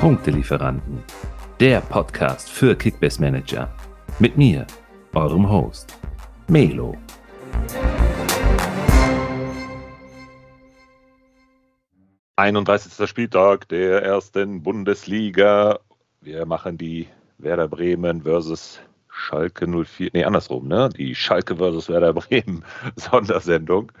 Punktelieferanten, der Podcast für Kickbase Manager. Mit mir, eurem Host, Melo. Einunddreißigster Spieltag der ersten Bundesliga. Wir machen die Werder Bremen versus Schalke 04, nee, andersrum, ne? Die Schalke versus Werder Bremen Sondersendung.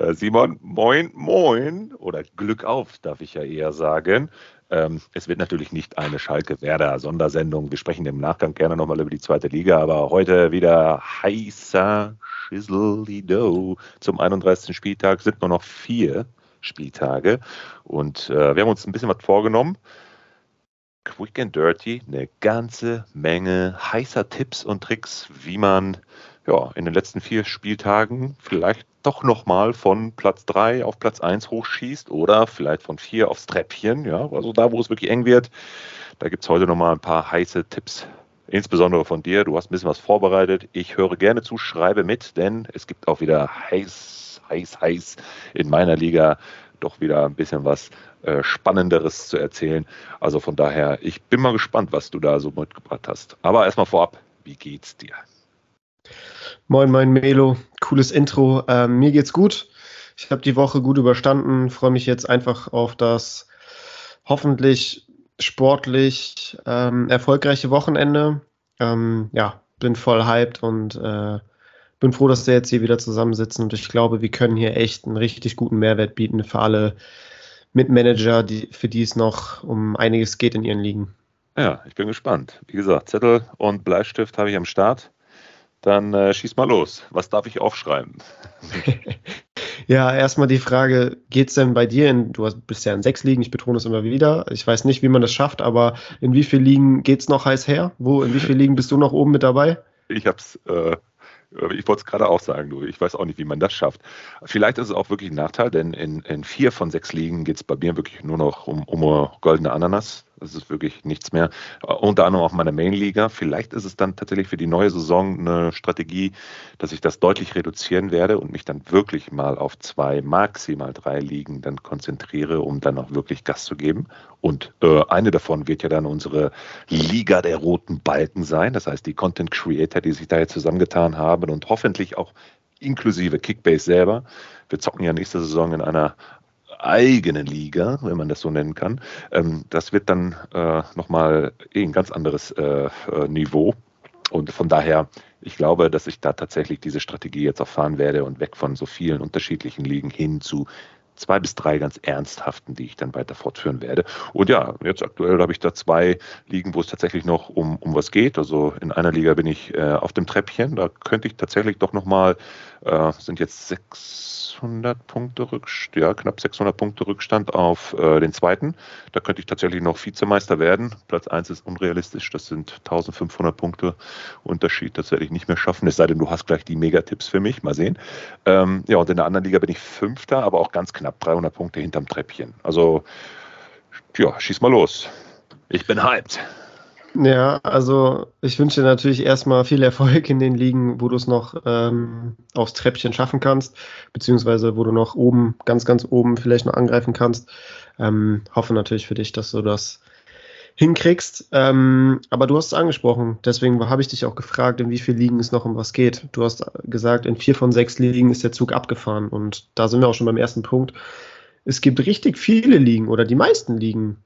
Äh, Simon, moin, moin. Oder Glück auf, darf ich ja eher sagen. Ähm, es wird natürlich nicht eine Schalke-Werder-Sondersendung. Wir sprechen im Nachgang gerne nochmal über die zweite Liga, aber heute wieder heißer Schisselido zum 31. Spieltag. Sind nur noch vier Spieltage und äh, wir haben uns ein bisschen was vorgenommen. Quick and Dirty, eine ganze Menge heißer Tipps und Tricks, wie man ja, in den letzten vier Spieltagen vielleicht doch nochmal von Platz 3 auf Platz 1 hochschießt oder vielleicht von 4 aufs Treppchen. Ja, also da, wo es wirklich eng wird, da gibt es heute nochmal ein paar heiße Tipps. Insbesondere von dir. Du hast ein bisschen was vorbereitet. Ich höre gerne zu, schreibe mit, denn es gibt auch wieder heiß, heiß, heiß in meiner Liga doch wieder ein bisschen was äh, Spannenderes zu erzählen. Also von daher, ich bin mal gespannt, was du da so mitgebracht hast. Aber erstmal vorab, wie geht's dir? Moin, moin Melo, cooles Intro. Ähm, mir geht's gut. Ich habe die Woche gut überstanden, freue mich jetzt einfach auf das hoffentlich sportlich ähm, erfolgreiche Wochenende. Ähm, ja, bin voll hyped und äh, bin froh, dass wir jetzt hier wieder zusammensitzen und ich glaube, wir können hier echt einen richtig guten Mehrwert bieten für alle Mitmanager, die, für die es noch um einiges geht in ihren Ligen. Ja, ich bin gespannt. Wie gesagt, Zettel und Bleistift habe ich am Start. Dann äh, schieß mal los. Was darf ich aufschreiben? ja, erstmal die Frage, geht es denn bei dir in, du bist ja in sechs Ligen, ich betone es immer wieder. Ich weiß nicht, wie man das schafft, aber in wie vielen Ligen geht es noch heiß her? Wo, in wie vielen Ligen bist du noch oben mit dabei? Ich habe es äh, ich wollte es gerade auch sagen, du. Ich weiß auch nicht, wie man das schafft. Vielleicht ist es auch wirklich ein Nachteil, denn in, in vier von sechs Ligen geht es bei mir wirklich nur noch um, um goldene Ananas. Das ist wirklich nichts mehr. Unter anderem auch meine Main-Liga. Vielleicht ist es dann tatsächlich für die neue Saison eine Strategie, dass ich das deutlich reduzieren werde und mich dann wirklich mal auf zwei, maximal drei Ligen dann konzentriere, um dann auch wirklich Gas zu geben. Und äh, eine davon wird ja dann unsere Liga der roten Balken sein. Das heißt, die Content Creator, die sich da jetzt zusammengetan haben und hoffentlich auch inklusive Kickbase selber. Wir zocken ja nächste Saison in einer eigenen Liga, wenn man das so nennen kann. Ähm, das wird dann äh, nochmal ein ganz anderes äh, äh, Niveau. Und von daher, ich glaube, dass ich da tatsächlich diese Strategie jetzt auch fahren werde und weg von so vielen unterschiedlichen Ligen hin zu zwei bis drei ganz ernsthaften, die ich dann weiter fortführen werde. Und ja, jetzt aktuell habe ich da zwei Ligen, wo es tatsächlich noch um, um was geht. Also in einer Liga bin ich äh, auf dem Treppchen. Da könnte ich tatsächlich doch nochmal, äh, sind jetzt 600 Punkte Rückstand, ja, knapp 600 Punkte Rückstand auf äh, den zweiten. Da könnte ich tatsächlich noch Vizemeister werden. Platz 1 ist unrealistisch. Das sind 1500 Punkte Unterschied. Das werde ich nicht mehr schaffen. Es sei denn, du hast gleich die Megatipps für mich. Mal sehen. Ähm, ja, und in der anderen Liga bin ich Fünfter, aber auch ganz knapp knapp 300 Punkte hinterm Treppchen. Also, ja, schieß mal los. Ich bin hyped. Ja, also ich wünsche dir natürlich erstmal viel Erfolg in den Ligen, wo du es noch ähm, aufs Treppchen schaffen kannst, beziehungsweise wo du noch oben, ganz, ganz oben vielleicht noch angreifen kannst. Ähm, hoffe natürlich für dich, dass du das hinkriegst. Ähm, aber du hast es angesprochen, deswegen habe ich dich auch gefragt, in wie vielen Ligen es noch um was geht. Du hast gesagt, in vier von sechs Ligen ist der Zug abgefahren und da sind wir auch schon beim ersten Punkt. Es gibt richtig viele Ligen oder die meisten Ligen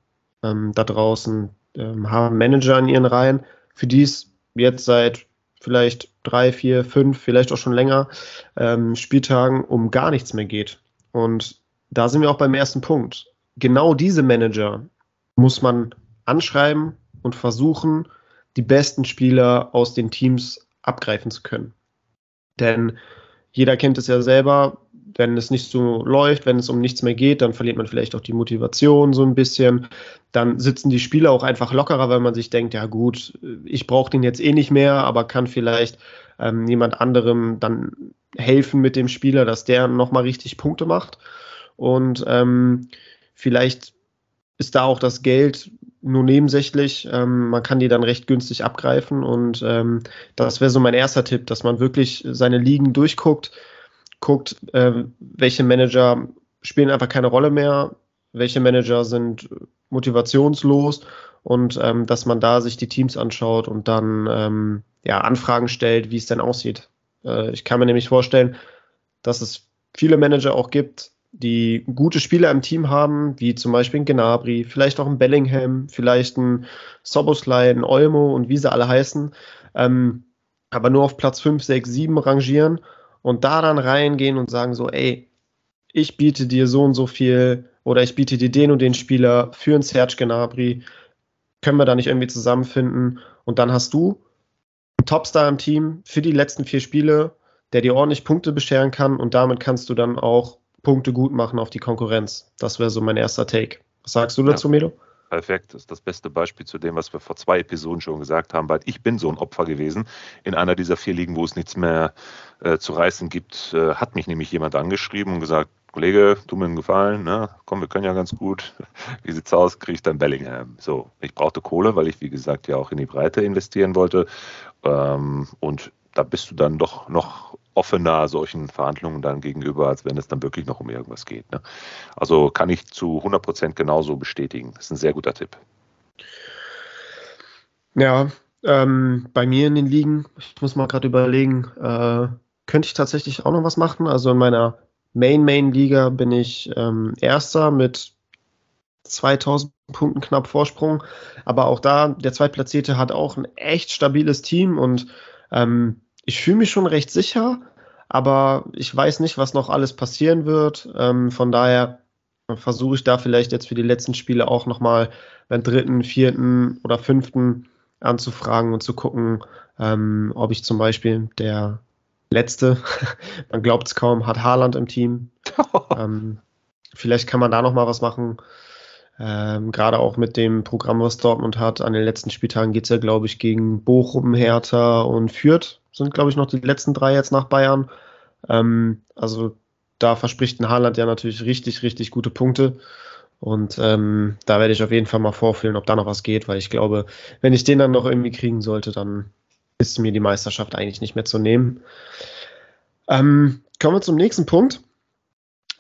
ähm, da draußen ähm, haben Manager in ihren Reihen, für die es jetzt seit vielleicht drei, vier, fünf, vielleicht auch schon länger ähm, Spieltagen um gar nichts mehr geht. Und da sind wir auch beim ersten Punkt. Genau diese Manager muss man anschreiben und versuchen, die besten Spieler aus den Teams abgreifen zu können. Denn jeder kennt es ja selber, wenn es nicht so läuft, wenn es um nichts mehr geht, dann verliert man vielleicht auch die Motivation so ein bisschen. Dann sitzen die Spieler auch einfach lockerer, weil man sich denkt, ja gut, ich brauche den jetzt eh nicht mehr, aber kann vielleicht ähm, jemand anderem dann helfen mit dem Spieler, dass der nochmal richtig Punkte macht. Und ähm, vielleicht ist da auch das Geld nur nebensächlich. Ähm, man kann die dann recht günstig abgreifen und ähm, das wäre so mein erster Tipp, dass man wirklich seine Ligen durchguckt, guckt, äh, welche Manager spielen einfach keine Rolle mehr, welche Manager sind motivationslos und ähm, dass man da sich die Teams anschaut und dann ähm, ja, Anfragen stellt, wie es denn aussieht. Äh, ich kann mir nämlich vorstellen, dass es viele Manager auch gibt, die gute Spieler im Team haben, wie zum Beispiel ein Gnabry, vielleicht auch ein Bellingham, vielleicht ein Soboslai, ein Olmo und wie sie alle heißen, ähm, aber nur auf Platz 5, 6, 7 rangieren und da dann reingehen und sagen so, ey, ich biete dir so und so viel oder ich biete dir den und den Spieler für ein Serge Gnabry, können wir da nicht irgendwie zusammenfinden und dann hast du einen Topstar im Team für die letzten vier Spiele, der dir ordentlich Punkte bescheren kann und damit kannst du dann auch Punkte gut machen auf die Konkurrenz. Das wäre so mein erster Take. Was sagst du dazu, ja. Melo? Perfekt, das ist das beste Beispiel zu dem, was wir vor zwei Episoden schon gesagt haben, weil ich bin so ein Opfer gewesen. In einer dieser vier Ligen, wo es nichts mehr äh, zu reißen gibt, äh, hat mich nämlich jemand angeschrieben und gesagt, Kollege, tu mir einen Gefallen, ne? komm, wir können ja ganz gut. Wie sieht's aus? Kriege ich dann Bellingham? So, ich brauchte Kohle, weil ich, wie gesagt, ja auch in die Breite investieren wollte. Ähm, und da bist du dann doch noch offener solchen Verhandlungen dann gegenüber, als wenn es dann wirklich noch um irgendwas geht. Ne? Also kann ich zu 100 Prozent genauso bestätigen. Das ist ein sehr guter Tipp. Ja, ähm, bei mir in den Ligen, ich muss mal gerade überlegen, äh, könnte ich tatsächlich auch noch was machen. Also in meiner Main-Main-Liga bin ich ähm, Erster mit 2000 Punkten knapp Vorsprung. Aber auch da, der Zweitplatzierte hat auch ein echt stabiles Team und ähm, ich fühle mich schon recht sicher, aber ich weiß nicht, was noch alles passieren wird. Ähm, von daher versuche ich da vielleicht jetzt für die letzten Spiele auch nochmal beim dritten, vierten oder fünften anzufragen und zu gucken, ähm, ob ich zum Beispiel der letzte, man glaubt es kaum, hat Haaland im Team. ähm, vielleicht kann man da nochmal was machen. Ähm, Gerade auch mit dem Programm, was Dortmund hat. An den letzten Spieltagen geht es ja, glaube ich, gegen Bochum, Hertha und Fürth. Sind, glaube ich, noch die letzten drei jetzt nach Bayern. Ähm, also da verspricht ein Haaland ja natürlich richtig, richtig gute Punkte. Und ähm, da werde ich auf jeden Fall mal vorfühlen, ob da noch was geht, weil ich glaube, wenn ich den dann noch irgendwie kriegen sollte, dann ist mir die Meisterschaft eigentlich nicht mehr zu nehmen. Ähm, kommen wir zum nächsten Punkt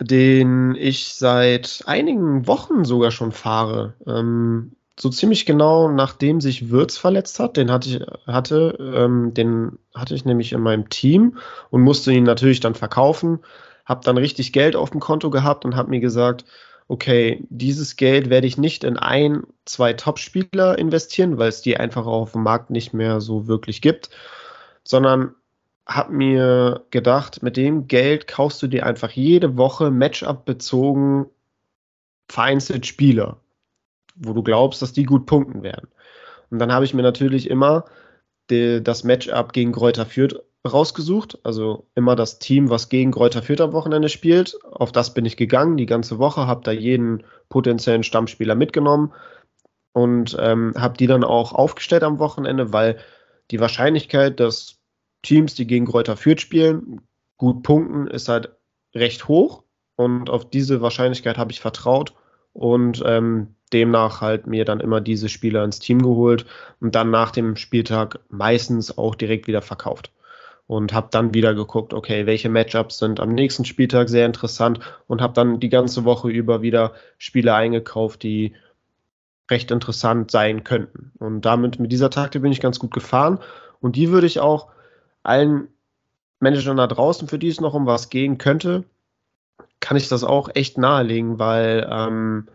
den ich seit einigen Wochen sogar schon fahre. Ähm, so ziemlich genau nachdem sich Würz verletzt hat, den hatte ich, hatte, ähm, den hatte ich nämlich in meinem Team und musste ihn natürlich dann verkaufen, habe dann richtig Geld auf dem Konto gehabt und habe mir gesagt, okay, dieses Geld werde ich nicht in ein, zwei Top-Spieler investieren, weil es die einfach auf dem Markt nicht mehr so wirklich gibt, sondern habe mir gedacht, mit dem Geld kaufst du dir einfach jede Woche Matchup bezogen vereinzelt Spieler, wo du glaubst, dass die gut punkten werden. Und dann habe ich mir natürlich immer die, das Matchup gegen Kräuter Fürth rausgesucht, also immer das Team, was gegen Kräuter Fürth am Wochenende spielt. Auf das bin ich gegangen die ganze Woche, habe da jeden potenziellen Stammspieler mitgenommen und ähm, habe die dann auch aufgestellt am Wochenende, weil die Wahrscheinlichkeit, dass Teams, die gegen Kräuter Fürth spielen, gut punkten, ist halt recht hoch. Und auf diese Wahrscheinlichkeit habe ich vertraut und ähm, demnach halt mir dann immer diese Spieler ins Team geholt und dann nach dem Spieltag meistens auch direkt wieder verkauft. Und habe dann wieder geguckt, okay, welche Matchups sind am nächsten Spieltag sehr interessant und habe dann die ganze Woche über wieder Spieler eingekauft, die recht interessant sein könnten. Und damit mit dieser Taktik bin ich ganz gut gefahren und die würde ich auch allen Managern da draußen, für die es noch um was gehen könnte, kann ich das auch echt nahelegen, weil, ähm,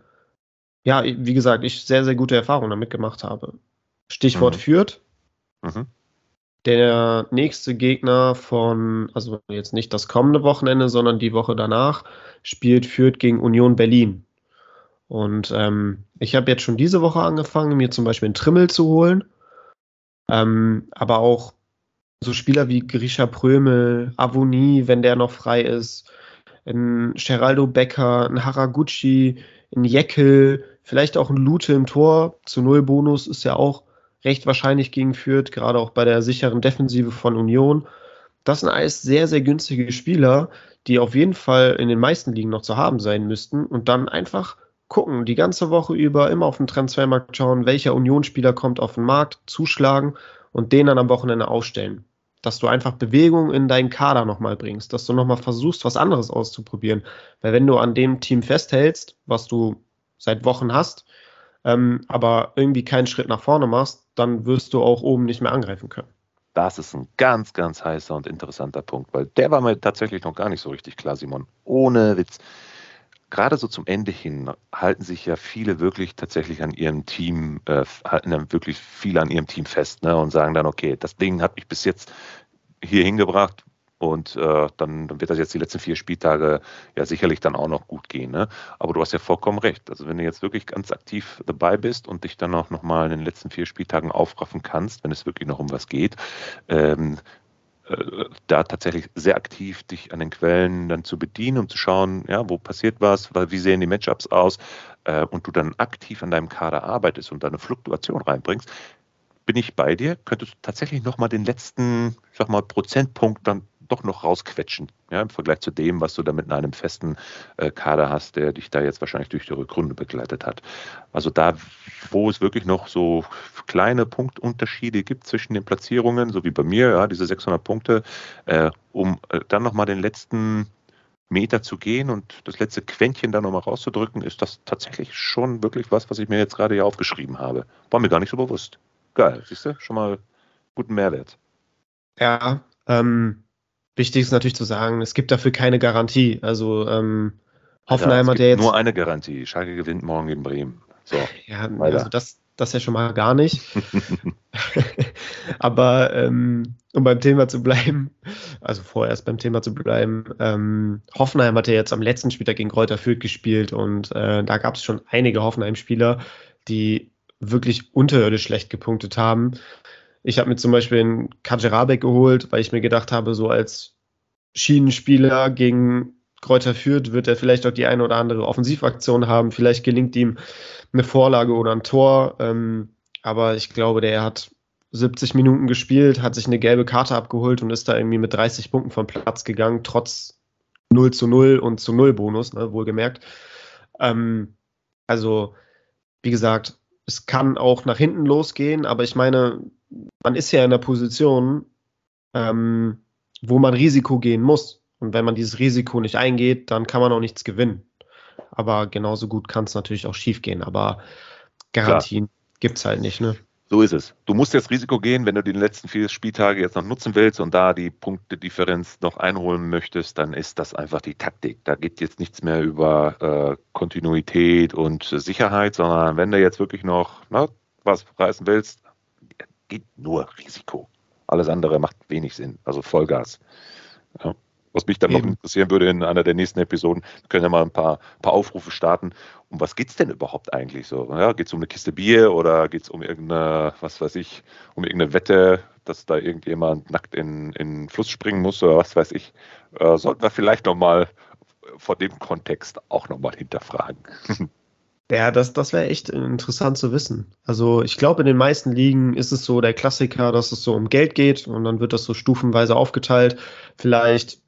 ja, wie gesagt, ich sehr, sehr gute Erfahrungen damit gemacht habe. Stichwort mhm. führt. Mhm. Der nächste Gegner von, also jetzt nicht das kommende Wochenende, sondern die Woche danach, spielt Fürth gegen Union Berlin. Und ähm, ich habe jetzt schon diese Woche angefangen, mir zum Beispiel einen Trimmel zu holen. Ähm, aber auch so Spieler wie Grisha Prömel, Avoni, wenn der noch frei ist, ein Geraldo Becker, ein Haraguchi, ein Jeckel, vielleicht auch ein Lute im Tor. Zu Null Bonus ist ja auch recht wahrscheinlich gegen Fürth, gerade auch bei der sicheren Defensive von Union. Das sind alles sehr, sehr günstige Spieler, die auf jeden Fall in den meisten Ligen noch zu haben sein müssten und dann einfach gucken, die ganze Woche über immer auf den Transfermarkt schauen, welcher Unionsspieler kommt auf den Markt, zuschlagen und den dann am Wochenende aufstellen dass du einfach Bewegung in deinen Kader nochmal bringst, dass du nochmal versuchst, was anderes auszuprobieren. Weil wenn du an dem Team festhältst, was du seit Wochen hast, ähm, aber irgendwie keinen Schritt nach vorne machst, dann wirst du auch oben nicht mehr angreifen können. Das ist ein ganz, ganz heißer und interessanter Punkt, weil der war mir tatsächlich noch gar nicht so richtig klar, Simon. Ohne Witz. Gerade so zum Ende hin halten sich ja viele wirklich tatsächlich an ihrem Team, äh, halten dann wirklich viel an ihrem Team fest ne, und sagen dann, okay, das Ding hat mich bis jetzt hier hingebracht, und äh, dann, dann, wird das jetzt die letzten vier Spieltage ja sicherlich dann auch noch gut gehen. Ne? Aber du hast ja vollkommen recht. Also wenn du jetzt wirklich ganz aktiv dabei bist und dich dann auch nochmal in den letzten vier Spieltagen aufraffen kannst, wenn es wirklich noch um was geht, ähm, äh, da tatsächlich sehr aktiv dich an den Quellen dann zu bedienen, um zu schauen, ja, wo passiert was, wie sehen die Matchups aus äh, und du dann aktiv an deinem Kader arbeitest und deine Fluktuation reinbringst, bin ich bei dir, könntest du tatsächlich nochmal den letzten, ich sag mal, Prozentpunkt dann doch noch rausquetschen, ja, im Vergleich zu dem, was du da mit einem festen äh, Kader hast, der dich da jetzt wahrscheinlich durch die Rückrunde begleitet hat. Also da, wo es wirklich noch so kleine Punktunterschiede gibt zwischen den Platzierungen, so wie bei mir, ja, diese 600 Punkte, äh, um äh, dann nochmal den letzten Meter zu gehen und das letzte Quäntchen da nochmal rauszudrücken, ist das tatsächlich schon wirklich was, was ich mir jetzt gerade hier aufgeschrieben habe. War mir gar nicht so bewusst. Geil, siehst du? Schon mal guten Mehrwert. Ja, ähm, Wichtig ist natürlich zu sagen, es gibt dafür keine Garantie. Also ähm, Hoffenheim hat ja jetzt. Nur eine Garantie. Schalke gewinnt morgen gegen Bremen. So, ja, weiter. also das, das ja schon mal gar nicht. Aber ähm, um beim Thema zu bleiben, also vorerst beim Thema zu bleiben, ähm, Hoffenheim hat ja jetzt am letzten Spieltag gegen Kräuter Fürth gespielt und äh, da gab es schon einige Hoffenheim-Spieler, die wirklich unterirdisch schlecht gepunktet haben. Ich habe mir zum Beispiel einen Kajerabek geholt, weil ich mir gedacht habe, so als Schienenspieler gegen Kräuter Fürth wird er vielleicht auch die eine oder andere Offensivaktion haben. Vielleicht gelingt ihm eine Vorlage oder ein Tor. Ähm, aber ich glaube, der hat 70 Minuten gespielt, hat sich eine gelbe Karte abgeholt und ist da irgendwie mit 30 Punkten vom Platz gegangen, trotz 0 zu 0 und zu 0 Bonus, ne, wohlgemerkt. Ähm, also, wie gesagt, es kann auch nach hinten losgehen, aber ich meine, man ist ja in der Position, ähm, wo man Risiko gehen muss. Und wenn man dieses Risiko nicht eingeht, dann kann man auch nichts gewinnen. Aber genauso gut kann es natürlich auch schief gehen. Aber Garantien gibt es halt nicht, ne? So ist es. Du musst jetzt Risiko gehen, wenn du die letzten vier Spieltage jetzt noch nutzen willst und da die Punktedifferenz noch einholen möchtest, dann ist das einfach die Taktik. Da geht jetzt nichts mehr über äh, Kontinuität und Sicherheit, sondern wenn du jetzt wirklich noch na, was reißen willst, geht nur Risiko. Alles andere macht wenig Sinn, also Vollgas. Ja. Was mich dann Eben. noch interessieren würde in einer der nächsten Episoden, wir können ja mal ein paar, paar Aufrufe starten. Um was geht es denn überhaupt eigentlich so? Ja, geht es um eine Kiste Bier oder geht es um irgendeine, was weiß ich, um irgendeine Wette, dass da irgendjemand nackt in, in den Fluss springen muss oder was weiß ich? Äh, sollten wir vielleicht nochmal vor dem Kontext auch nochmal hinterfragen. Ja, das, das wäre echt interessant zu wissen. Also ich glaube, in den meisten Ligen ist es so der Klassiker, dass es so um Geld geht und dann wird das so stufenweise aufgeteilt. Vielleicht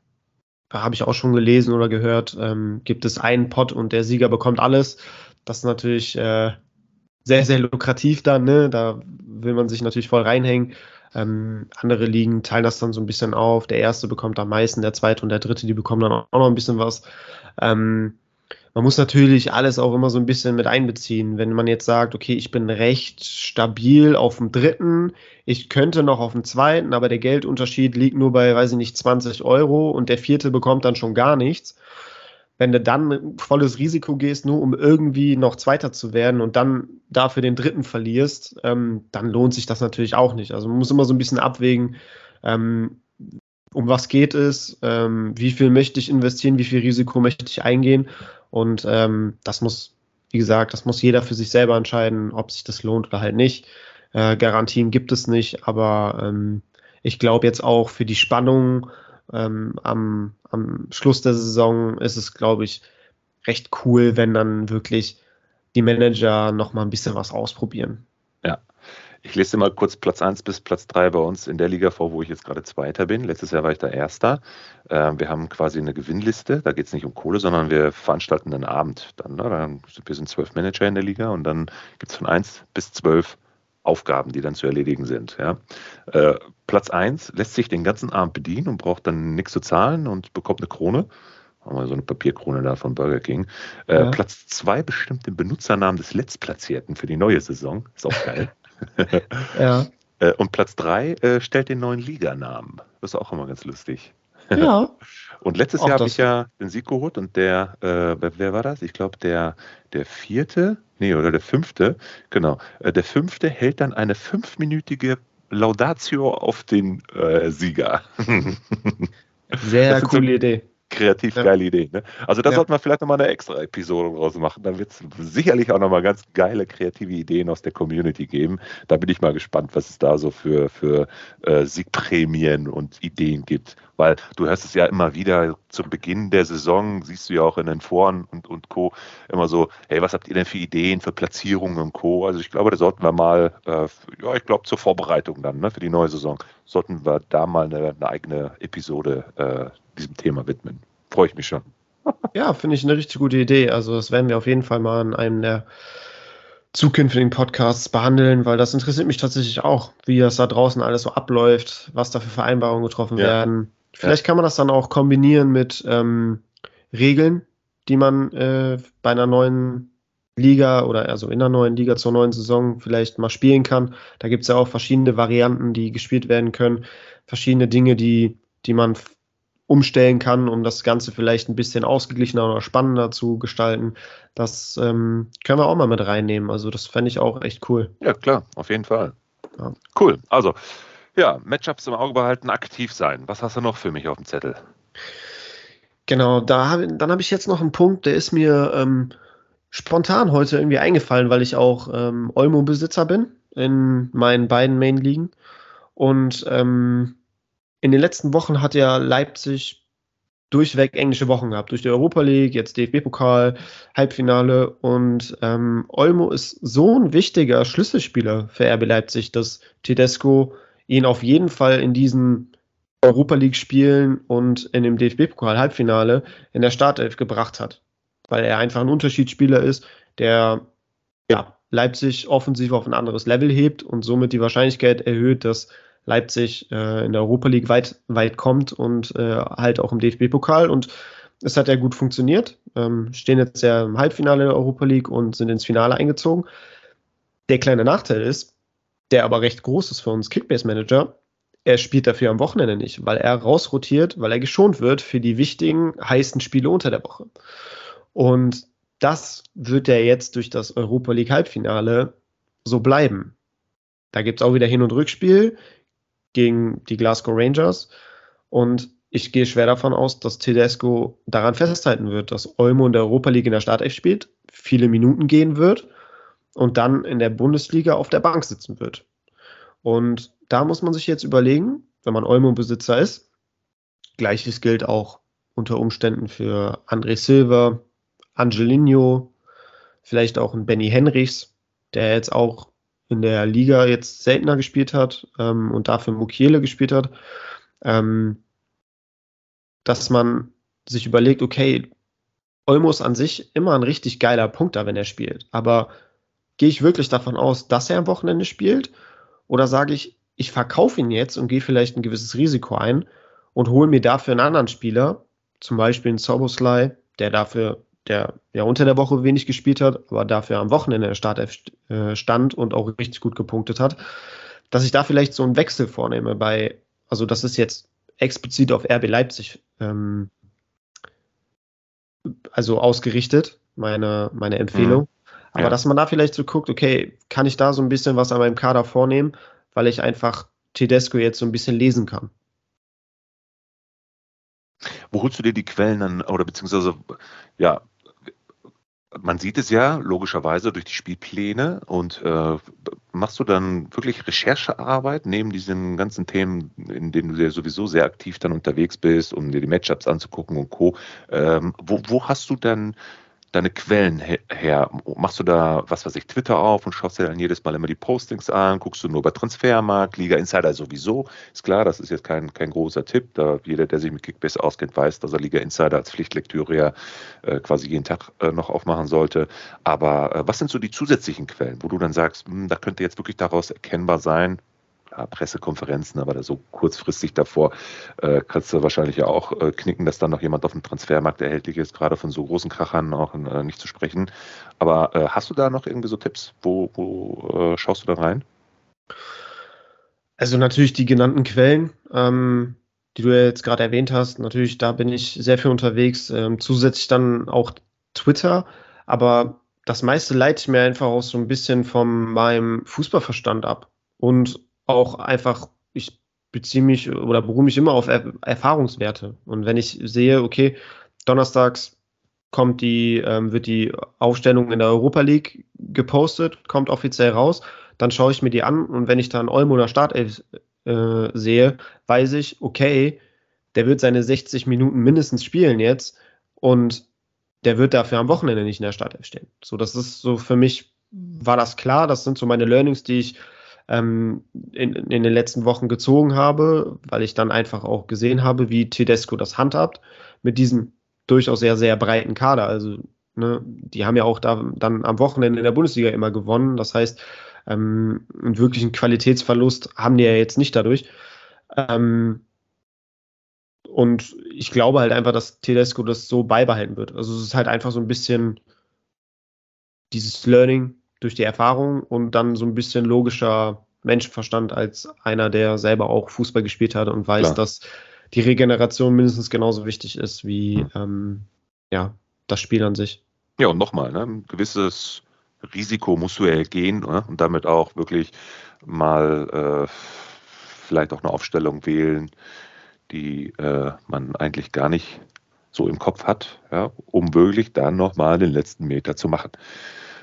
habe ich auch schon gelesen oder gehört, ähm, gibt es einen Pot und der Sieger bekommt alles. Das ist natürlich äh, sehr, sehr lukrativ dann. Ne? Da will man sich natürlich voll reinhängen. Ähm, andere Ligen teilen das dann so ein bisschen auf. Der erste bekommt am meisten, der zweite und der dritte, die bekommen dann auch noch ein bisschen was. Ähm, man muss natürlich alles auch immer so ein bisschen mit einbeziehen. Wenn man jetzt sagt, okay, ich bin recht stabil auf dem dritten, ich könnte noch auf dem zweiten, aber der Geldunterschied liegt nur bei, weiß ich nicht, 20 Euro und der vierte bekommt dann schon gar nichts. Wenn du dann volles Risiko gehst, nur um irgendwie noch Zweiter zu werden und dann dafür den dritten verlierst, ähm, dann lohnt sich das natürlich auch nicht. Also man muss immer so ein bisschen abwägen, ähm, um was geht es, ähm, wie viel möchte ich investieren, wie viel Risiko möchte ich eingehen und ähm, das muss, wie gesagt, das muss jeder für sich selber entscheiden, ob sich das lohnt oder halt nicht. Äh, Garantien gibt es nicht, aber ähm, ich glaube jetzt auch für die Spannung ähm, am, am Schluss der Saison ist es, glaube ich, recht cool, wenn dann wirklich die Manager noch mal ein bisschen was ausprobieren. Ich lese dir mal kurz Platz 1 bis Platz 3 bei uns in der Liga vor, wo ich jetzt gerade Zweiter bin. Letztes Jahr war ich da Erster. Ähm, wir haben quasi eine Gewinnliste. Da geht es nicht um Kohle, sondern wir veranstalten einen Abend. Dann, ne? Wir sind zwölf Manager in der Liga und dann gibt es von 1 bis 12 Aufgaben, die dann zu erledigen sind. Ja. Äh, Platz 1 lässt sich den ganzen Abend bedienen und braucht dann nichts zu zahlen und bekommt eine Krone. haben wir so eine Papierkrone da von Burger King. Äh, ja. Platz zwei bestimmt den Benutzernamen des Letztplatzierten für die neue Saison. Ist auch geil. ja. Äh, und Platz drei äh, stellt den neuen Liganamen. Das ist auch immer ganz lustig. Ja. Und letztes Auch Jahr habe ich ja den Sieg geholt und der, äh, wer war das? Ich glaube, der, der vierte, nee, oder der fünfte, genau. Äh, der fünfte hält dann eine fünfminütige Laudatio auf den äh, Sieger. Sehr coole so, Idee kreativ ja. geile Idee. Ne? Also da ja. sollten wir vielleicht nochmal eine extra Episode draus machen. Da wird es sicherlich auch nochmal ganz geile kreative Ideen aus der Community geben. Da bin ich mal gespannt, was es da so für, für äh, Siegprämien und Ideen gibt. Weil du hörst es ja immer wieder zu Beginn der Saison, siehst du ja auch in den Foren und, und Co. immer so, hey, was habt ihr denn für Ideen für Platzierungen und Co. Also ich glaube, da sollten wir mal, äh, ja, ich glaube zur Vorbereitung dann, ne, für die neue Saison, sollten wir da mal eine, eine eigene Episode äh, diesem Thema widmen. Freue ich mich schon. Ja, finde ich eine richtig gute Idee. Also das werden wir auf jeden Fall mal in einem der zukünftigen Podcasts behandeln, weil das interessiert mich tatsächlich auch, wie das da draußen alles so abläuft, was da für Vereinbarungen getroffen ja. werden. Vielleicht ja. kann man das dann auch kombinieren mit ähm, Regeln, die man äh, bei einer neuen Liga oder also in einer neuen Liga zur neuen Saison vielleicht mal spielen kann. Da gibt es ja auch verschiedene Varianten, die gespielt werden können, verschiedene Dinge, die, die man umstellen kann, um das Ganze vielleicht ein bisschen ausgeglichener oder spannender zu gestalten. Das ähm, können wir auch mal mit reinnehmen. Also das fände ich auch echt cool. Ja, klar, auf jeden Fall. Ja. Cool. Also, ja, Matchups im Auge behalten, aktiv sein. Was hast du noch für mich auf dem Zettel? Genau, da hab, dann habe ich jetzt noch einen Punkt, der ist mir ähm, spontan heute irgendwie eingefallen, weil ich auch ähm, Olmo-Besitzer bin in meinen beiden Main-Ligen. Und ähm, in den letzten Wochen hat ja Leipzig durchweg englische Wochen gehabt. Durch die Europa League, jetzt DFB-Pokal, Halbfinale. Und ähm, Olmo ist so ein wichtiger Schlüsselspieler für RB Leipzig, dass Tedesco ihn auf jeden Fall in diesen Europa League-Spielen und in dem DFB-Pokal-Halbfinale in der Startelf gebracht hat. Weil er einfach ein Unterschiedsspieler ist, der ja, Leipzig offensiv auf ein anderes Level hebt und somit die Wahrscheinlichkeit erhöht, dass Leipzig äh, in der Europa League weit, weit kommt und äh, halt auch im DFB-Pokal. Und es hat ja gut funktioniert. Ähm, stehen jetzt ja im Halbfinale der Europa League und sind ins Finale eingezogen. Der kleine Nachteil ist, der aber recht groß ist für uns Kickbase-Manager, er spielt dafür am Wochenende nicht, weil er rausrotiert, weil er geschont wird für die wichtigen, heißen Spiele unter der Woche. Und das wird ja jetzt durch das Europa League Halbfinale so bleiben. Da gibt es auch wieder Hin- und Rückspiel gegen die Glasgow Rangers. Und ich gehe schwer davon aus, dass Tedesco daran festhalten wird, dass Olmo in der Europa League in der Startelf spielt, viele Minuten gehen wird und dann in der Bundesliga auf der Bank sitzen wird. Und da muss man sich jetzt überlegen, wenn man Olmo-Besitzer ist, gleiches gilt auch unter Umständen für André Silva, Angelino, vielleicht auch ein Benny Henrichs, der jetzt auch in der Liga jetzt seltener gespielt hat ähm, und dafür Mukiele gespielt hat, ähm, dass man sich überlegt, okay, Olmo ist an sich immer ein richtig geiler Punkt da, wenn er spielt. Aber gehe ich wirklich davon aus, dass er am Wochenende spielt? Oder sage ich, ich verkaufe ihn jetzt und gehe vielleicht ein gewisses Risiko ein und hole mir dafür einen anderen Spieler, zum Beispiel einen Soboslai, der dafür der ja unter der Woche wenig gespielt hat, aber dafür am Wochenende der Startelf äh, stand und auch richtig gut gepunktet hat, dass ich da vielleicht so einen Wechsel vornehme bei, also das ist jetzt explizit auf RB Leipzig ähm, also ausgerichtet, meine, meine Empfehlung. Mhm. Aber ja. dass man da vielleicht so guckt, okay, kann ich da so ein bisschen was an meinem Kader vornehmen, weil ich einfach Tedesco jetzt so ein bisschen lesen kann. Wo holst du dir die Quellen dann, oder beziehungsweise, ja, man sieht es ja logischerweise durch die Spielpläne und äh, machst du dann wirklich Recherchearbeit neben diesen ganzen Themen, in denen du ja sowieso sehr aktiv dann unterwegs bist, um dir die Matchups anzugucken und Co. Ähm, wo, wo hast du dann deine Quellen her? Machst du da, was weiß ich, Twitter auf und schaust dir dann jedes Mal immer die Postings an? Guckst du nur bei Transfermarkt, Liga Insider sowieso? Ist klar, das ist jetzt kein, kein großer Tipp. Da jeder, der sich mit Kickbase auskennt, weiß, dass er Liga Insider als Pflichtlektüre ja äh, quasi jeden Tag äh, noch aufmachen sollte. Aber äh, was sind so die zusätzlichen Quellen, wo du dann sagst, mh, hm, da könnte jetzt wirklich daraus erkennbar sein, ja, Pressekonferenzen, aber so kurzfristig davor äh, kannst du wahrscheinlich ja auch äh, knicken, dass dann noch jemand auf dem Transfermarkt erhältlich ist, gerade von so großen Krachern auch äh, nicht zu sprechen. Aber äh, hast du da noch irgendwie so Tipps? Wo, wo äh, schaust du da rein? Also natürlich die genannten Quellen, ähm, die du ja jetzt gerade erwähnt hast. Natürlich, da bin ich sehr viel unterwegs. Ähm, zusätzlich dann auch Twitter, aber das meiste leite ich mir einfach auch so ein bisschen von meinem Fußballverstand ab. Und auch einfach, ich beziehe mich oder beruhe mich immer auf er Erfahrungswerte. Und wenn ich sehe, okay, donnerstags kommt die, ähm, wird die Aufstellung in der Europa League gepostet, kommt offiziell raus, dann schaue ich mir die an und wenn ich dann Olmo oder Startelf äh, sehe, weiß ich, okay, der wird seine 60 Minuten mindestens spielen jetzt und der wird dafür am Wochenende nicht in der Startelf stehen. So, das ist so für mich, war das klar, das sind so meine Learnings, die ich ähm, in, in den letzten Wochen gezogen habe, weil ich dann einfach auch gesehen habe, wie Tedesco das handhabt mit diesem durchaus sehr, sehr breiten Kader. Also, ne, die haben ja auch da dann am Wochenende in der Bundesliga immer gewonnen. Das heißt, ähm, einen wirklichen Qualitätsverlust haben die ja jetzt nicht dadurch. Ähm, und ich glaube halt einfach, dass Tedesco das so beibehalten wird. Also es ist halt einfach so ein bisschen dieses Learning durch die Erfahrung und dann so ein bisschen logischer Menschenverstand als einer, der selber auch Fußball gespielt hat und weiß, Klar. dass die Regeneration mindestens genauso wichtig ist wie ähm, ja, das Spiel an sich. Ja, und nochmal, ne, ein gewisses Risiko musst du ja gehen ne, und damit auch wirklich mal äh, vielleicht auch eine Aufstellung wählen, die äh, man eigentlich gar nicht so im Kopf hat, ja, um wirklich dann nochmal den letzten Meter zu machen.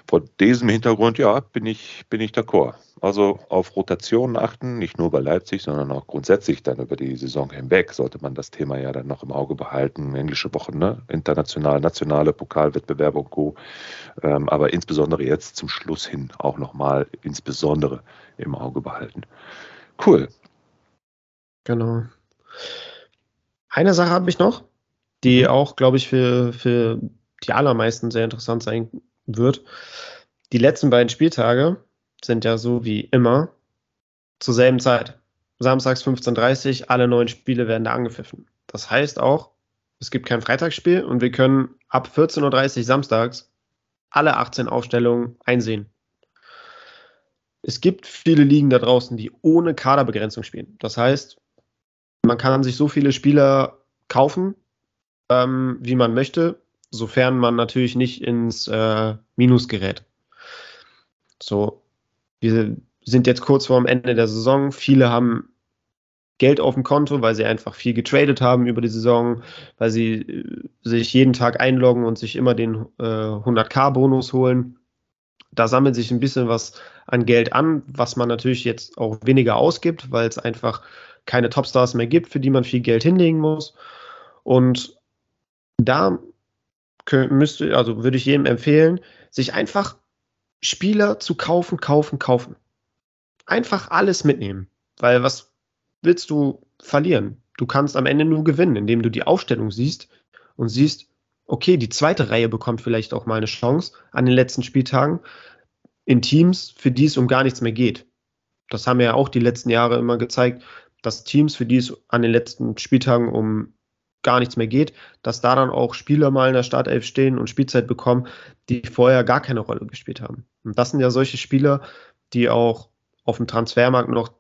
Vor diesem Hintergrund, ja, bin ich, bin ich d'accord. Also auf Rotationen achten, nicht nur bei Leipzig, sondern auch grundsätzlich dann über die Saison hinweg sollte man das Thema ja dann noch im Auge behalten. Englische Wochen, ne? international, nationale Pokalwettbewerbe und Co. Ähm, aber insbesondere jetzt zum Schluss hin auch nochmal insbesondere im Auge behalten. Cool. Genau. Eine Sache habe ich noch, die mhm. auch, glaube ich, für, für die allermeisten sehr interessant sein wird. Die letzten beiden Spieltage sind ja so wie immer zur selben Zeit. Samstags 15.30 Uhr, alle neun Spiele werden da angepfiffen. Das heißt auch, es gibt kein Freitagsspiel und wir können ab 14.30 Uhr samstags alle 18 Aufstellungen einsehen. Es gibt viele Ligen da draußen, die ohne Kaderbegrenzung spielen. Das heißt, man kann sich so viele Spieler kaufen, ähm, wie man möchte sofern man natürlich nicht ins äh, Minus gerät. So, wir sind jetzt kurz vor dem Ende der Saison. Viele haben Geld auf dem Konto, weil sie einfach viel getradet haben über die Saison, weil sie äh, sich jeden Tag einloggen und sich immer den äh, 100k-Bonus holen. Da sammelt sich ein bisschen was an Geld an, was man natürlich jetzt auch weniger ausgibt, weil es einfach keine Topstars mehr gibt, für die man viel Geld hinlegen muss. Und da müsste, also würde ich jedem empfehlen, sich einfach Spieler zu kaufen, kaufen, kaufen. Einfach alles mitnehmen. Weil was willst du verlieren? Du kannst am Ende nur gewinnen, indem du die Aufstellung siehst und siehst, okay, die zweite Reihe bekommt vielleicht auch mal eine Chance an den letzten Spieltagen in Teams, für die es um gar nichts mehr geht. Das haben ja auch die letzten Jahre immer gezeigt, dass Teams, für die es an den letzten Spieltagen um gar nichts mehr geht, dass da dann auch Spieler mal in der Startelf stehen und Spielzeit bekommen, die vorher gar keine Rolle gespielt haben. Und das sind ja solche Spieler, die auch auf dem Transfermarkt noch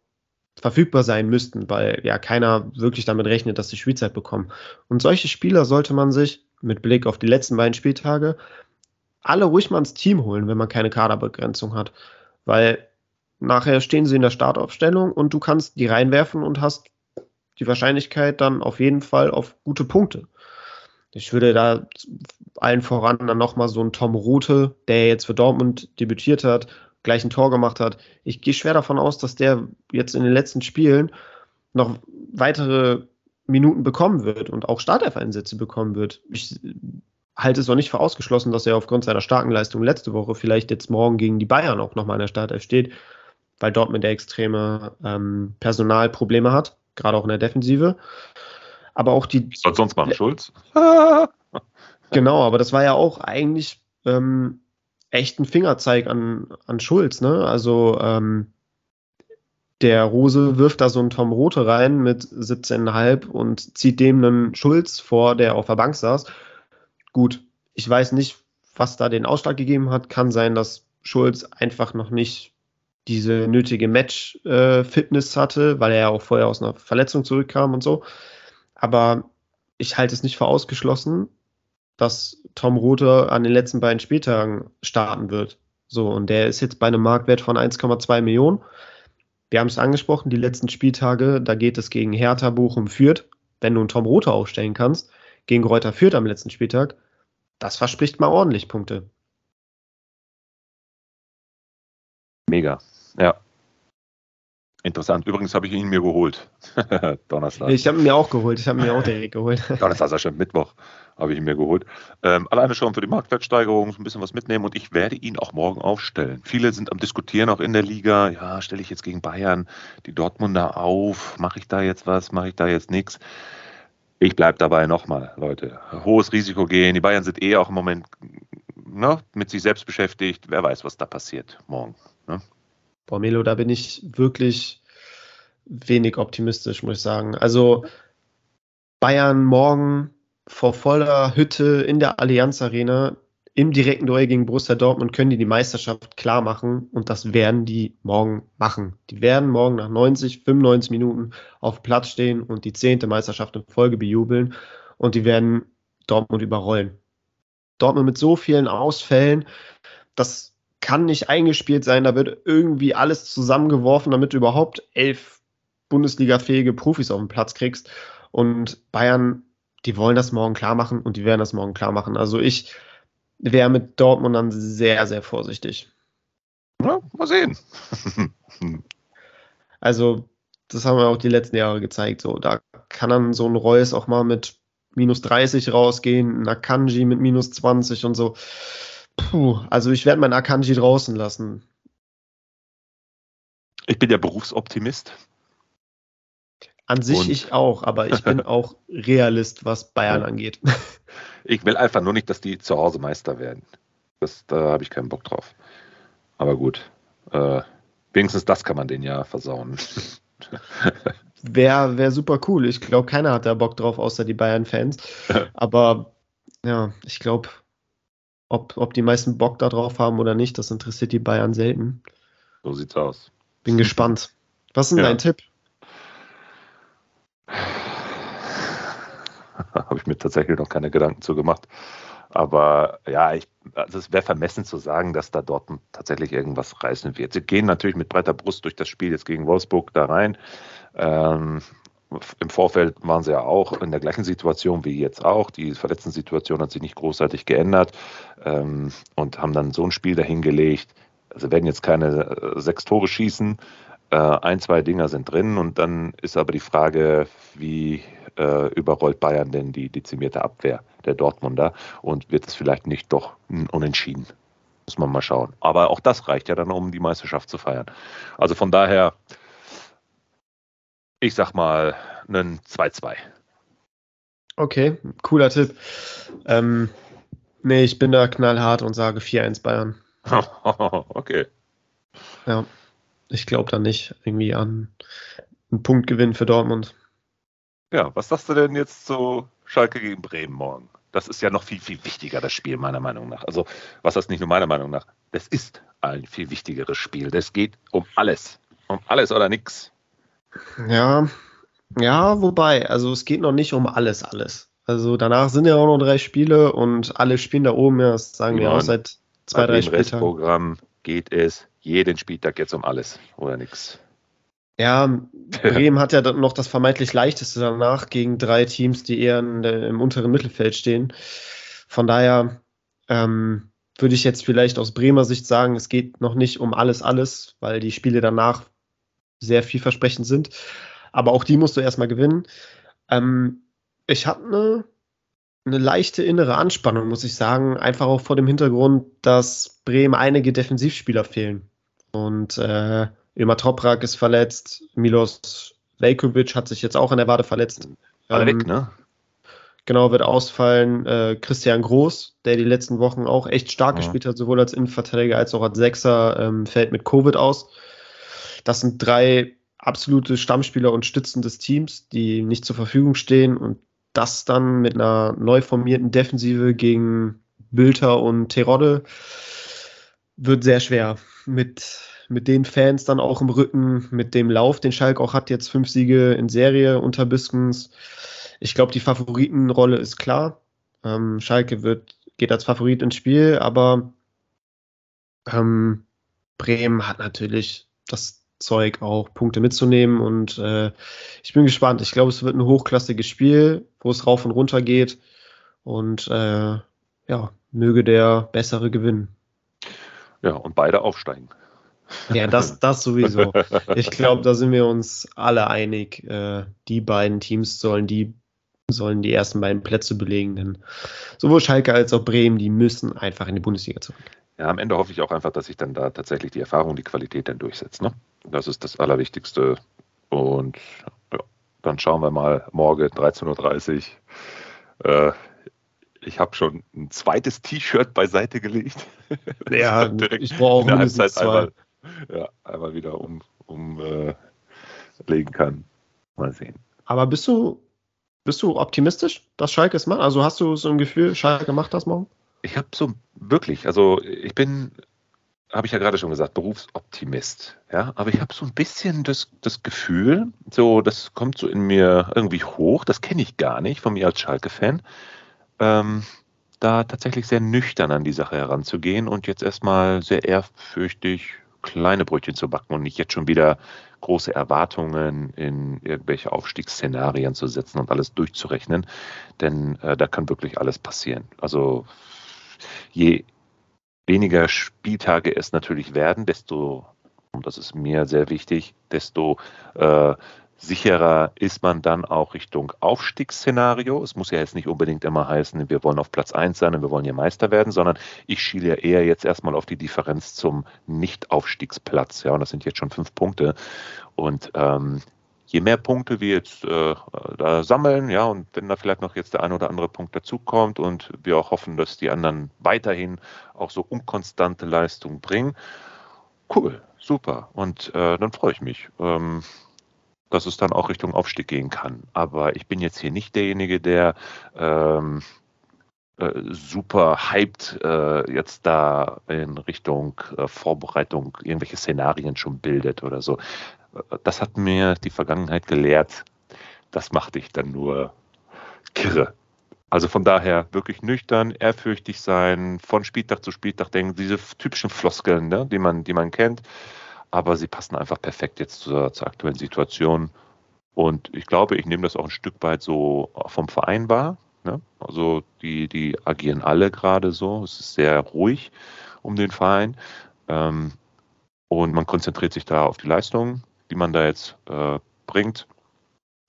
verfügbar sein müssten, weil ja keiner wirklich damit rechnet, dass sie Spielzeit bekommen. Und solche Spieler sollte man sich mit Blick auf die letzten beiden Spieltage alle ruhig mal ins Team holen, wenn man keine Kaderbegrenzung hat. Weil nachher stehen sie in der Startaufstellung und du kannst die reinwerfen und hast die Wahrscheinlichkeit dann auf jeden Fall auf gute Punkte. Ich würde da allen voran dann nochmal so einen Tom Rothe, der jetzt für Dortmund debütiert hat, gleich ein Tor gemacht hat. Ich gehe schwer davon aus, dass der jetzt in den letzten Spielen noch weitere Minuten bekommen wird und auch Startelf-Einsätze bekommen wird. Ich halte es noch nicht für ausgeschlossen, dass er aufgrund seiner starken Leistung letzte Woche vielleicht jetzt morgen gegen die Bayern auch nochmal in der Startelf steht, weil Dortmund der extreme ähm, Personalprobleme hat gerade auch in der Defensive. Aber auch die. Was sonst machen, Schulz? genau, aber das war ja auch eigentlich ähm, echt ein Fingerzeig an, an Schulz, ne? Also ähm, der Rose wirft da so einen Tom Rote rein mit 17,5 und zieht dem einen Schulz vor, der auf der Bank saß. Gut, ich weiß nicht, was da den Ausschlag gegeben hat. Kann sein, dass Schulz einfach noch nicht diese nötige Match-Fitness äh, hatte, weil er ja auch vorher aus einer Verletzung zurückkam und so. Aber ich halte es nicht für ausgeschlossen, dass Tom Rothe an den letzten beiden Spieltagen starten wird. So, und der ist jetzt bei einem Marktwert von 1,2 Millionen. Wir haben es angesprochen, die letzten Spieltage, da geht es gegen Hertha, Bochum, Fürth. Wenn du einen Tom Rothe aufstellen kannst, gegen Reuter Fürth am letzten Spieltag, das verspricht mal ordentlich Punkte. Mega, ja. Interessant. Übrigens habe ich ihn mir geholt. Donnerstag. Ich habe ihn mir auch geholt. Ich habe ihn mir auch direkt geholt. Donnerstag, ist schon Mittwoch, habe ich ihn mir geholt. Ähm, alleine schon für die Marktwertsteigerung ein bisschen was mitnehmen und ich werde ihn auch morgen aufstellen. Viele sind am Diskutieren auch in der Liga. Ja, stelle ich jetzt gegen Bayern die Dortmunder auf? Mache ich da jetzt was? Mache ich da jetzt nichts? Ich bleibe dabei nochmal, Leute. Hohes Risiko gehen. Die Bayern sind eh auch im Moment ne, mit sich selbst beschäftigt. Wer weiß, was da passiert morgen. Ne? Boah, Melo, da bin ich wirklich wenig optimistisch, muss ich sagen. Also Bayern morgen vor voller Hütte in der Allianz Arena im direkten Duell gegen Borussia Dortmund können die die Meisterschaft klar machen und das werden die morgen machen. Die werden morgen nach 90, 95 Minuten auf Platz stehen und die zehnte Meisterschaft in Folge bejubeln und die werden Dortmund überrollen. Dortmund mit so vielen Ausfällen, das kann nicht eingespielt sein. Da wird irgendwie alles zusammengeworfen, damit du überhaupt elf Bundesliga-fähige Profis auf den Platz kriegst. Und Bayern, die wollen das morgen klar machen und die werden das morgen klar machen. Also ich wäre mit Dortmund dann sehr, sehr vorsichtig. Ja, mal sehen. also, das haben wir auch die letzten Jahre gezeigt. So, da kann dann so ein Reus auch mal mit minus 30 rausgehen, ein Akanji mit minus 20 und so. Puh, also ich werde mein Akanji draußen lassen. Ich bin ja Berufsoptimist. An sich Und ich auch, aber ich bin auch Realist, was Bayern ja. angeht. Ich will einfach nur nicht, dass die zu Hause Meister werden. Das, da habe ich keinen Bock drauf. Aber gut, äh, wenigstens das kann man denen ja versauen. Wäre wär super cool. Ich glaube, keiner hat da Bock drauf, außer die Bayern-Fans. Aber ja, ich glaube, ob, ob die meisten Bock darauf haben oder nicht, das interessiert die Bayern selten. So sieht's aus. Bin gespannt. Was ist denn ja. dein Tipp? Habe ich mir tatsächlich noch keine Gedanken zu gemacht. Aber ja, ich, also es wäre vermessen zu sagen, dass da dort tatsächlich irgendwas reißen wird. Sie gehen natürlich mit breiter Brust durch das Spiel jetzt gegen Wolfsburg da rein. Ähm, im Vorfeld waren sie ja auch in der gleichen Situation wie jetzt auch. Die Verletzten-Situation hat sich nicht großartig geändert ähm, und haben dann so ein Spiel dahingelegt. Sie werden jetzt keine äh, sechs Tore schießen. Äh, ein, zwei Dinger sind drin und dann ist aber die Frage, wie äh, überrollt Bayern denn die dezimierte Abwehr der Dortmunder und wird es vielleicht nicht doch unentschieden? Muss man mal schauen. Aber auch das reicht ja dann, um die Meisterschaft zu feiern. Also von daher ich sag mal, einen 2-2. Okay, cooler Tipp. Ähm, nee, ich bin da knallhart und sage 4-1 Bayern. okay. Ja, ich glaube da nicht irgendwie an einen Punktgewinn für Dortmund. Ja, was sagst du denn jetzt zu Schalke gegen Bremen morgen? Das ist ja noch viel, viel wichtiger, das Spiel, meiner Meinung nach. Also, was das nicht nur meiner Meinung nach, das ist ein viel wichtigeres Spiel. Das geht um alles. Um alles oder nichts. Ja, ja, wobei, also es geht noch nicht um alles, alles. Also danach sind ja auch noch drei Spiele und alle spielen da oben, ja, das sagen wir auch seit zwei, drei Spieltagen. Im Restprogramm geht es jeden Spieltag jetzt um alles oder nichts. Ja, Bremen hat ja noch das vermeintlich leichteste danach gegen drei Teams, die eher der, im unteren Mittelfeld stehen. Von daher ähm, würde ich jetzt vielleicht aus Bremer Sicht sagen, es geht noch nicht um alles, alles, weil die Spiele danach sehr vielversprechend sind. Aber auch die musst du erstmal gewinnen. Ähm, ich habe eine, eine leichte innere Anspannung, muss ich sagen. Einfach auch vor dem Hintergrund, dass Bremen einige Defensivspieler fehlen. Und äh, Ilmar Toprak ist verletzt, Milos Velkovic hat sich jetzt auch in der Wade verletzt. Alle ähm, weg, ne? Genau, wird ausfallen. Äh, Christian Groß, der die letzten Wochen auch echt stark ja. gespielt hat, sowohl als Innenverteidiger als auch als Sechser, ähm, fällt mit Covid aus. Das sind drei absolute Stammspieler und Stützen des Teams, die nicht zur Verfügung stehen und das dann mit einer neu formierten Defensive gegen Bülter und Terodde wird sehr schwer. Mit, mit den Fans dann auch im Rücken, mit dem Lauf, den Schalke auch hat, jetzt fünf Siege in Serie unter Biskens. Ich glaube, die Favoritenrolle ist klar. Ähm, Schalke wird, geht als Favorit ins Spiel, aber ähm, Bremen hat natürlich das Zeug auch Punkte mitzunehmen und äh, ich bin gespannt. Ich glaube, es wird ein hochklassiges Spiel, wo es rauf und runter geht und äh, ja, möge der Bessere gewinnen. Ja, und beide aufsteigen. Ja, das, das sowieso. Ich glaube, da sind wir uns alle einig. Äh, die beiden Teams sollen die, sollen die ersten beiden Plätze belegen, denn sowohl Schalke als auch Bremen, die müssen einfach in die Bundesliga zurück. Ja, am Ende hoffe ich auch einfach, dass sich dann da tatsächlich die Erfahrung, die Qualität dann durchsetzt. Ne? Das ist das Allerwichtigste. Und ja, dann schauen wir mal morgen 13.30 Uhr. Äh, ich habe schon ein zweites T-Shirt beiseite gelegt. Ja, ich brauche auch mindestens zwei. Einmal, ja, einmal wieder umlegen um, äh, kann. Mal sehen. Aber bist du, bist du optimistisch, dass Schalke es macht? Also hast du so ein Gefühl, Schalke macht das morgen? Ich habe so wirklich, also ich bin, habe ich ja gerade schon gesagt, Berufsoptimist. Ja, aber ich habe so ein bisschen das, das Gefühl, so das kommt so in mir irgendwie hoch. Das kenne ich gar nicht von mir als Schalke-Fan. Ähm, da tatsächlich sehr nüchtern an die Sache heranzugehen und jetzt erstmal sehr ehrfürchtig kleine Brötchen zu backen und nicht jetzt schon wieder große Erwartungen in irgendwelche Aufstiegsszenarien zu setzen und alles durchzurechnen, denn äh, da kann wirklich alles passieren. Also je weniger Spieltage es natürlich werden, desto, und das ist mir sehr wichtig, desto äh, sicherer ist man dann auch Richtung Aufstiegsszenario. Es muss ja jetzt nicht unbedingt immer heißen, wir wollen auf Platz 1 sein und wir wollen hier Meister werden, sondern ich schiele ja eher jetzt erstmal auf die Differenz zum Nicht-Aufstiegsplatz. Ja, und das sind jetzt schon fünf Punkte. Und ähm, je mehr Punkte wir jetzt äh, da sammeln, ja, und wenn da vielleicht noch jetzt der ein oder andere Punkt dazukommt und wir auch hoffen, dass die anderen weiterhin auch so unkonstante Leistung bringen, cool, super. Und äh, dann freue ich mich. Ähm, dass es dann auch Richtung Aufstieg gehen kann. Aber ich bin jetzt hier nicht derjenige, der ähm, äh, super hyped äh, jetzt da in Richtung äh, Vorbereitung irgendwelche Szenarien schon bildet oder so. Das hat mir die Vergangenheit gelehrt. Das macht dich dann nur kirre. Also von daher wirklich nüchtern, ehrfürchtig sein, von Spieltag zu Spieltag denken, diese typischen Floskeln, ne, die, man, die man kennt aber sie passen einfach perfekt jetzt zur, zur aktuellen Situation. Und ich glaube, ich nehme das auch ein Stück weit so vom Verein wahr. Ne? Also die, die agieren alle gerade so. Es ist sehr ruhig um den Verein. Ähm, und man konzentriert sich da auf die Leistungen, die man da jetzt äh, bringt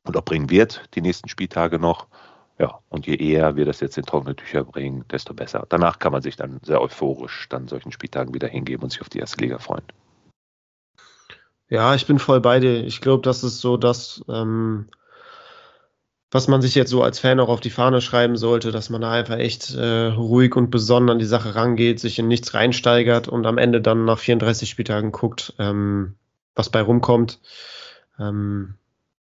und auch bringen wird, die nächsten Spieltage noch. Ja, und je eher wir das jetzt in trockene Tücher bringen, desto besser. Danach kann man sich dann sehr euphorisch dann solchen Spieltagen wieder hingeben und sich auf die erste Liga freuen. Ja, ich bin voll bei dir. Ich glaube, das ist so das, ähm, was man sich jetzt so als Fan auch auf die Fahne schreiben sollte, dass man da einfach echt äh, ruhig und besonnen an die Sache rangeht, sich in nichts reinsteigert und am Ende dann nach 34 Spieltagen guckt, ähm, was bei rumkommt. Ähm,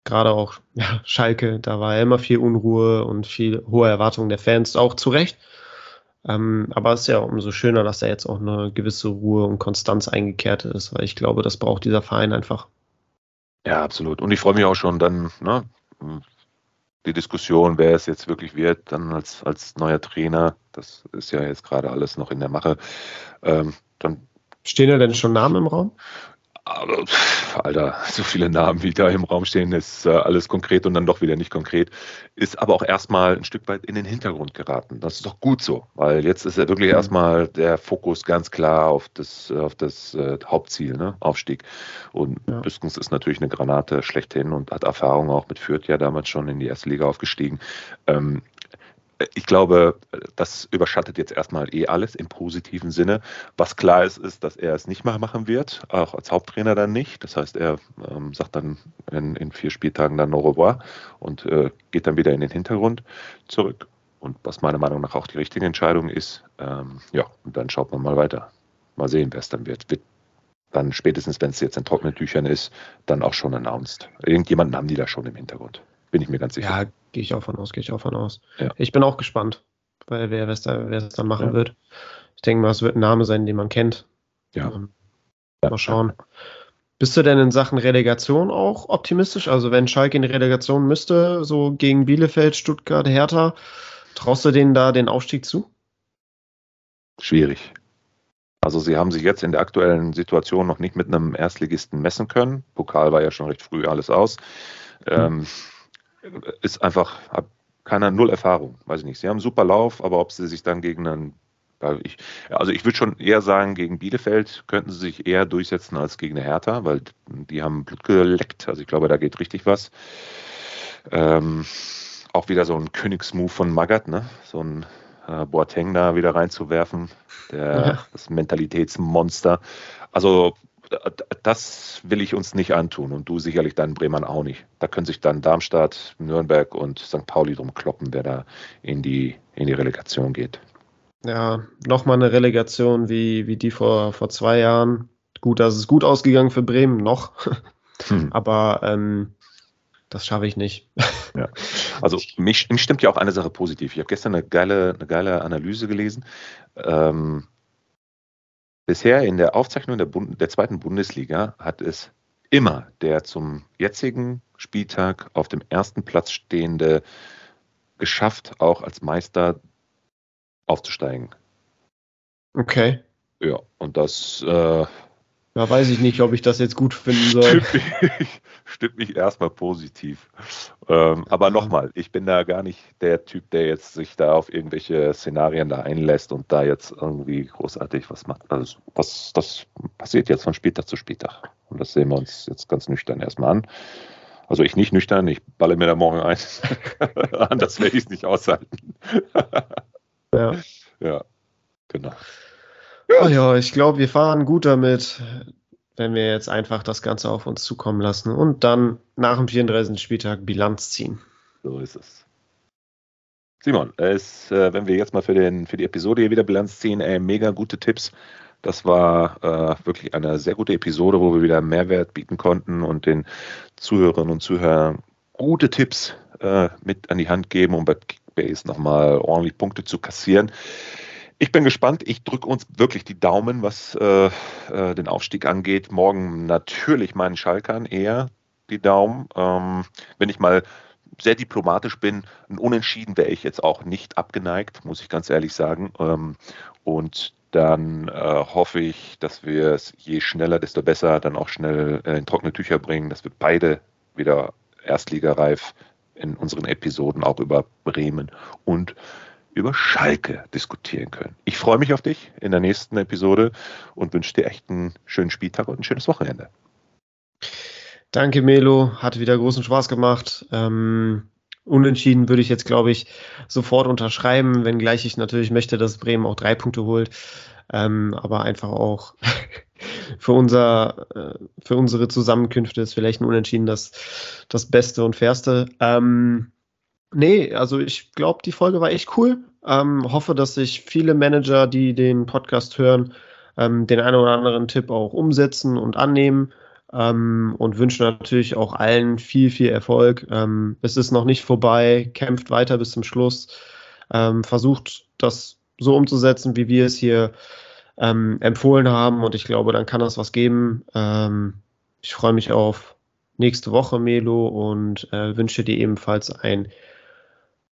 Gerade auch ja, Schalke, da war ja immer viel Unruhe und viel hohe Erwartungen der Fans, auch zu Recht. Ähm, aber es ist ja umso schöner, dass da jetzt auch eine gewisse Ruhe und Konstanz eingekehrt ist, weil ich glaube, das braucht dieser Verein einfach. Ja, absolut. Und ich freue mich auch schon dann, ne, die Diskussion, wer es jetzt wirklich wird, dann als, als neuer Trainer, das ist ja jetzt gerade alles noch in der Mache. Ähm, dann Stehen da denn schon Namen im Raum? Aber, Alter, so viele Namen, wie da im Raum stehen, ist äh, alles konkret und dann doch wieder nicht konkret. Ist aber auch erstmal ein Stück weit in den Hintergrund geraten. Das ist doch gut so, weil jetzt ist ja wirklich mhm. erstmal der Fokus ganz klar auf das, auf das äh, Hauptziel, ne? Aufstieg. Und ja. Büskens ist natürlich eine Granate schlechthin und hat Erfahrung auch mit Fürth ja damals schon in die erste Liga aufgestiegen. Ähm, ich glaube, das überschattet jetzt erstmal eh alles im positiven Sinne. Was klar ist, ist, dass er es nicht mehr machen wird, auch als Haupttrainer dann nicht. Das heißt, er ähm, sagt dann in, in, vier Spieltagen dann au revoir und äh, geht dann wieder in den Hintergrund zurück. Und was meiner Meinung nach auch die richtige Entscheidung ist, ähm, ja, und dann schaut man mal weiter. Mal sehen, wer es dann wird. Wird dann spätestens, wenn es jetzt in trockenen Tüchern ist, dann auch schon announced. Irgendjemanden haben die da schon im Hintergrund. Bin ich mir ganz sicher. Ja, gehe ich auch von aus, gehe ich auch von aus. Ja. Ich bin auch gespannt, weil wer es da, dann machen ja. wird. Ich denke mal, es wird ein Name sein, den man kennt. Ja. Ähm, mal schauen. Bist du denn in Sachen Relegation auch optimistisch? Also wenn Schalke in die Relegation müsste, so gegen Bielefeld, Stuttgart, Hertha, traust du denen da den Aufstieg zu? Schwierig. Also sie haben sich jetzt in der aktuellen Situation noch nicht mit einem Erstligisten messen können. Pokal war ja schon recht früh alles aus. Ähm, ist einfach, hat keiner null Erfahrung, weiß ich nicht. Sie haben einen super Lauf, aber ob sie sich dann gegen einen, ich, also ich würde schon eher sagen, gegen Bielefeld könnten sie sich eher durchsetzen als gegen eine Hertha, weil die haben Blut geleckt. Also ich glaube, da geht richtig was. Ähm, auch wieder so ein Königsmove von Magath, ne? So ein äh, Boateng da wieder reinzuwerfen, der, ja. das Mentalitätsmonster. Also das will ich uns nicht antun und du sicherlich dann Bremen auch nicht. Da können sich dann Darmstadt, Nürnberg und St. Pauli drum kloppen, wer da in die, in die Relegation geht. Ja, nochmal eine Relegation wie, wie die vor, vor zwei Jahren. Gut, das ist gut ausgegangen für Bremen, noch. Hm. Aber ähm, das schaffe ich nicht. Ja. Also mich, mich, stimmt ja auch eine Sache positiv. Ich habe gestern eine geile, eine geile Analyse gelesen. Ähm, bisher in der Aufzeichnung der, Bund, der zweiten Bundesliga hat es immer der zum jetzigen Spieltag auf dem ersten Platz stehende geschafft, auch als Meister aufzusteigen. Okay. Ja, und das äh, da weiß ich nicht, ob ich das jetzt gut finden soll. Stimmt mich, stimmt mich erstmal positiv. Ähm, aber nochmal, ich bin da gar nicht der Typ, der jetzt sich da auf irgendwelche Szenarien da einlässt und da jetzt irgendwie großartig was macht. Also das, das passiert jetzt von Spieltag zu Spieltag. Und das sehen wir uns jetzt ganz nüchtern erstmal an. Also ich nicht nüchtern, ich balle mir da morgen ein. Anders werde ich es nicht aushalten. ja. Ja, genau. Ja, ja ich glaube, wir fahren gut damit, wenn wir jetzt einfach das Ganze auf uns zukommen lassen und dann nach dem 34. Spieltag Bilanz ziehen. So ist es. Simon, es, äh, wenn wir jetzt mal für, den, für die Episode hier wieder Bilanz ziehen, ey, mega gute Tipps. Das war äh, wirklich eine sehr gute Episode, wo wir wieder Mehrwert bieten konnten und den Zuhörerinnen und Zuhörern gute Tipps äh, mit an die Hand geben, um bei Kickbase nochmal ordentlich Punkte zu kassieren. Ich bin gespannt. Ich drücke uns wirklich die Daumen, was äh, äh, den Aufstieg angeht. Morgen natürlich meinen Schalkern eher die Daumen. Ähm, wenn ich mal sehr diplomatisch bin, ein Unentschieden wäre ich jetzt auch nicht abgeneigt, muss ich ganz ehrlich sagen. Ähm, und dann äh, hoffe ich, dass wir es je schneller, desto besser dann auch schnell äh, in trockene Tücher bringen, dass wir beide wieder erstligareif in unseren Episoden auch über Bremen und über Schalke diskutieren können. Ich freue mich auf dich in der nächsten Episode und wünsche dir echt einen schönen Spieltag und ein schönes Wochenende. Danke, Melo. Hat wieder großen Spaß gemacht. Ähm, unentschieden würde ich jetzt, glaube ich, sofort unterschreiben, wenngleich ich natürlich möchte, dass Bremen auch drei Punkte holt. Ähm, aber einfach auch für, unser, äh, für unsere Zusammenkünfte ist vielleicht ein Unentschieden das, das Beste und Fairste. Ähm, Nee, also ich glaube, die Folge war echt cool. Ähm, hoffe, dass sich viele Manager, die den Podcast hören, ähm, den einen oder anderen Tipp auch umsetzen und annehmen. Ähm, und wünsche natürlich auch allen viel, viel Erfolg. Ähm, es ist noch nicht vorbei, kämpft weiter bis zum Schluss. Ähm, versucht das so umzusetzen, wie wir es hier ähm, empfohlen haben. Und ich glaube, dann kann das was geben. ich freue mich auf nächste Woche, Melo, und äh, wünsche dir ebenfalls ein